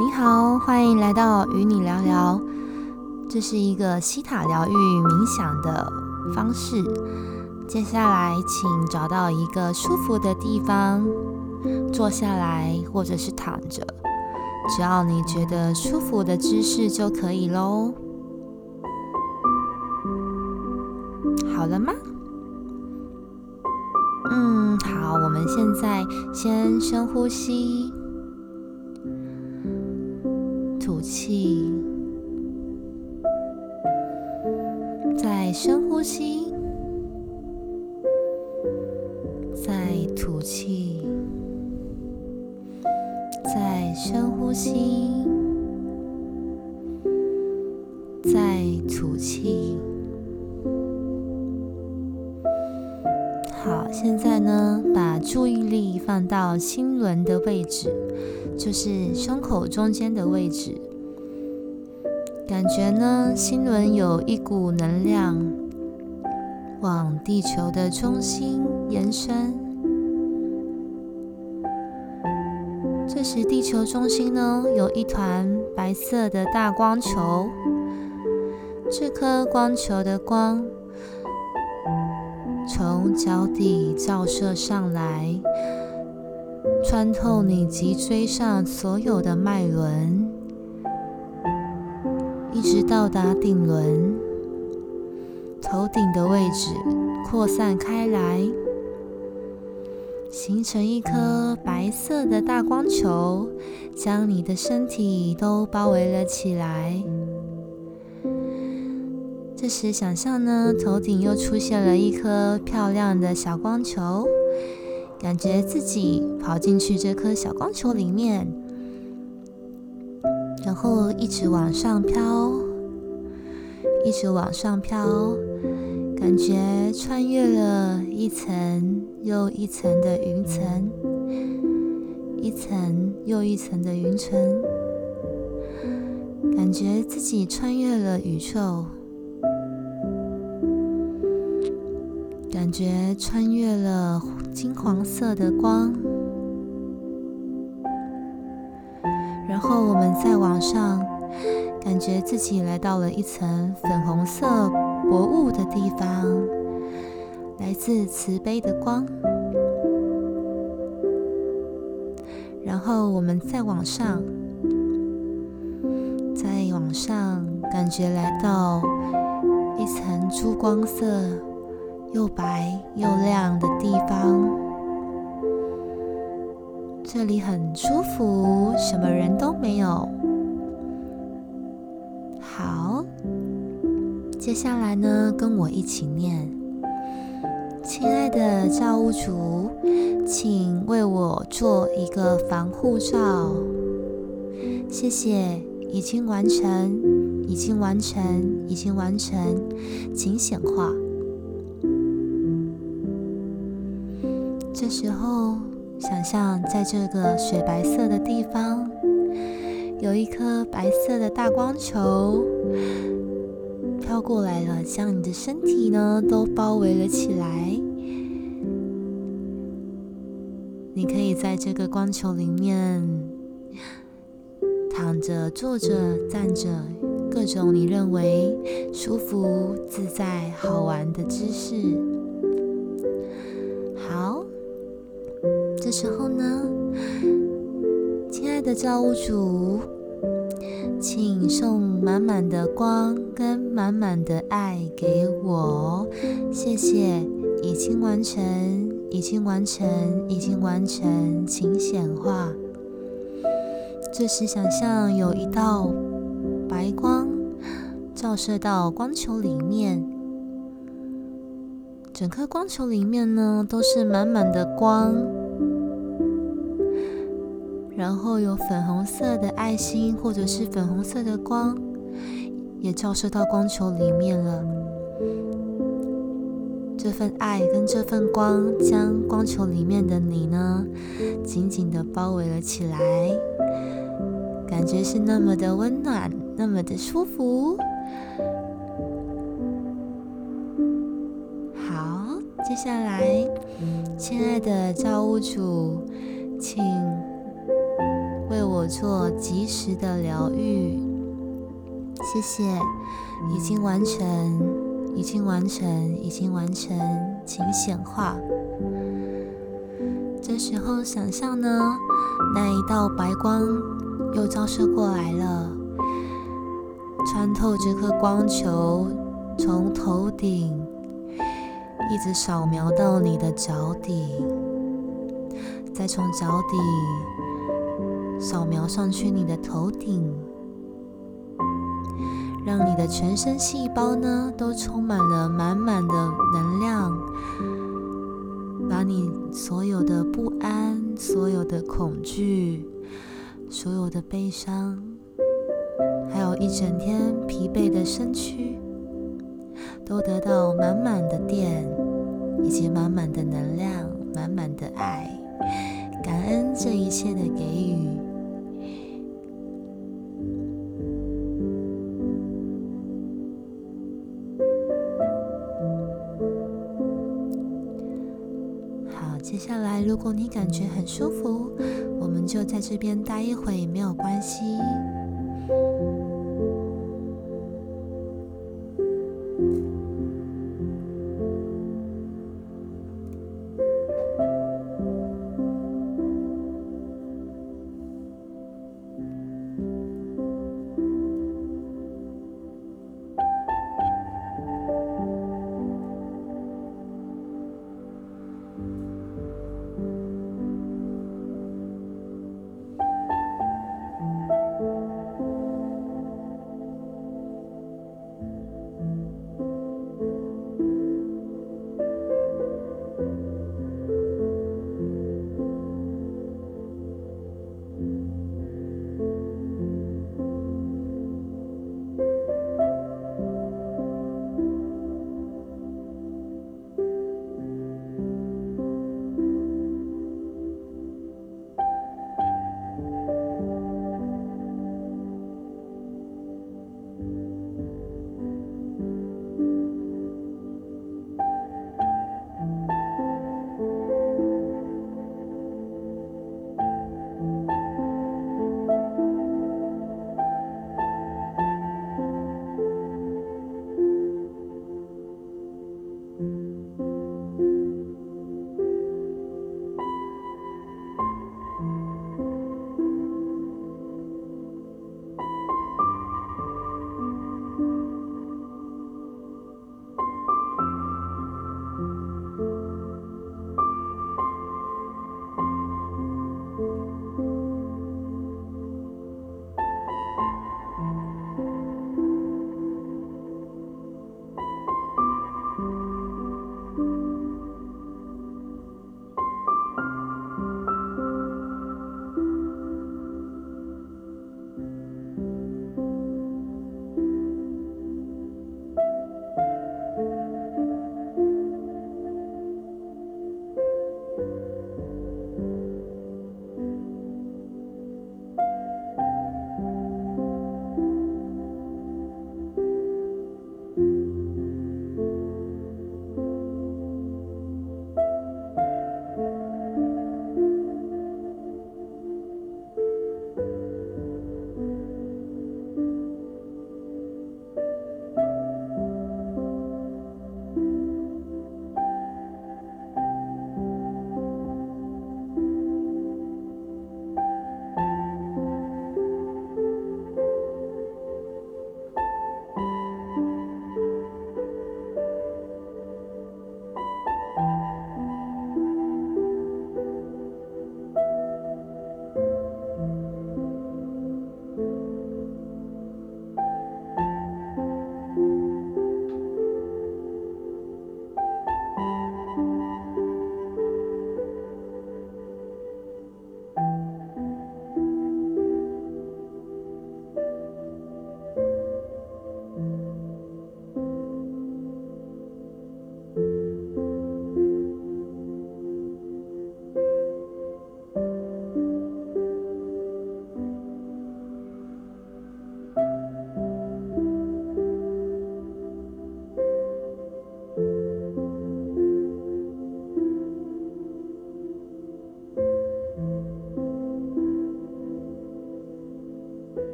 你好，欢迎来到与你聊聊。这是一个西塔疗愈冥想的方式。接下来，请找到一个舒服的地方，坐下来或者是躺着，只要你觉得舒服的姿势就可以喽。好了吗？嗯，好。我们现在先深呼吸，吐气，再深呼吸。再吐气，再深呼吸，再吐气。好，现在呢，把注意力放到心轮的位置，就是胸口中间的位置。感觉呢，心轮有一股能量往地球的中心延伸。这时，地球中心呢有一团白色的大光球。这颗光球的光从脚底照射上来，穿透你脊椎上所有的脉轮，一直到达顶轮，头顶的位置扩散开来。形成一颗白色的大光球，将你的身体都包围了起来。这时，想象呢，头顶又出现了一颗漂亮的小光球，感觉自己跑进去这颗小光球里面，然后一直往上飘，一直往上飘。感觉穿越了一层又一层的云层，一层又一层的云层，感觉自己穿越了宇宙，感觉穿越了金黄色的光，然后我们再往上，感觉自己来到了一层粉红色。薄雾的地方，来自慈悲的光。然后我们再往上，再往上，感觉来到一层珠光色、又白又亮的地方。这里很舒服，什么人都没有。好。接下来呢，跟我一起念：“亲爱的造物主，请为我做一个防护罩。谢谢，已经完成，已经完成，已经完成，请显化。”这时候，想象在这个雪白色的地方，有一颗白色的大光球。飘过来了，将你的身体呢都包围了起来。你可以在这个光球里面躺着、坐着、站着，各种你认为舒服、自在、好玩的姿势。时候呢，亲爱的造物主。请送满满的光跟满满的爱给我，谢谢。已经完成，已经完成，已经完成，请显化。这时，想象有一道白光照射到光球里面，整颗光球里面呢都是满满的光。然后有粉红色的爱心，或者是粉红色的光，也照射到光球里面了。这份爱跟这份光，将光球里面的你呢，紧紧的包围了起来，感觉是那么的温暖，那么的舒服。好，接下来，亲爱的造物主，请。为我做及时的疗愈。谢谢，已经完成，已经完成，已经完成，请显化。这时候想象呢，那一道白光又照射过来了，穿透这颗光球，从头顶一直扫描到你的脚底，再从脚底扫描上去你的头顶。让你的全身细胞呢都充满了满满的能量，把你所有的不安、所有的恐惧、所有的悲伤，还有一整天疲惫的身躯，都得到满满的电，以及满满的能量、满满的爱，感恩这一切的给予。如果你感觉很舒服，我们就在这边待一会，没有关系。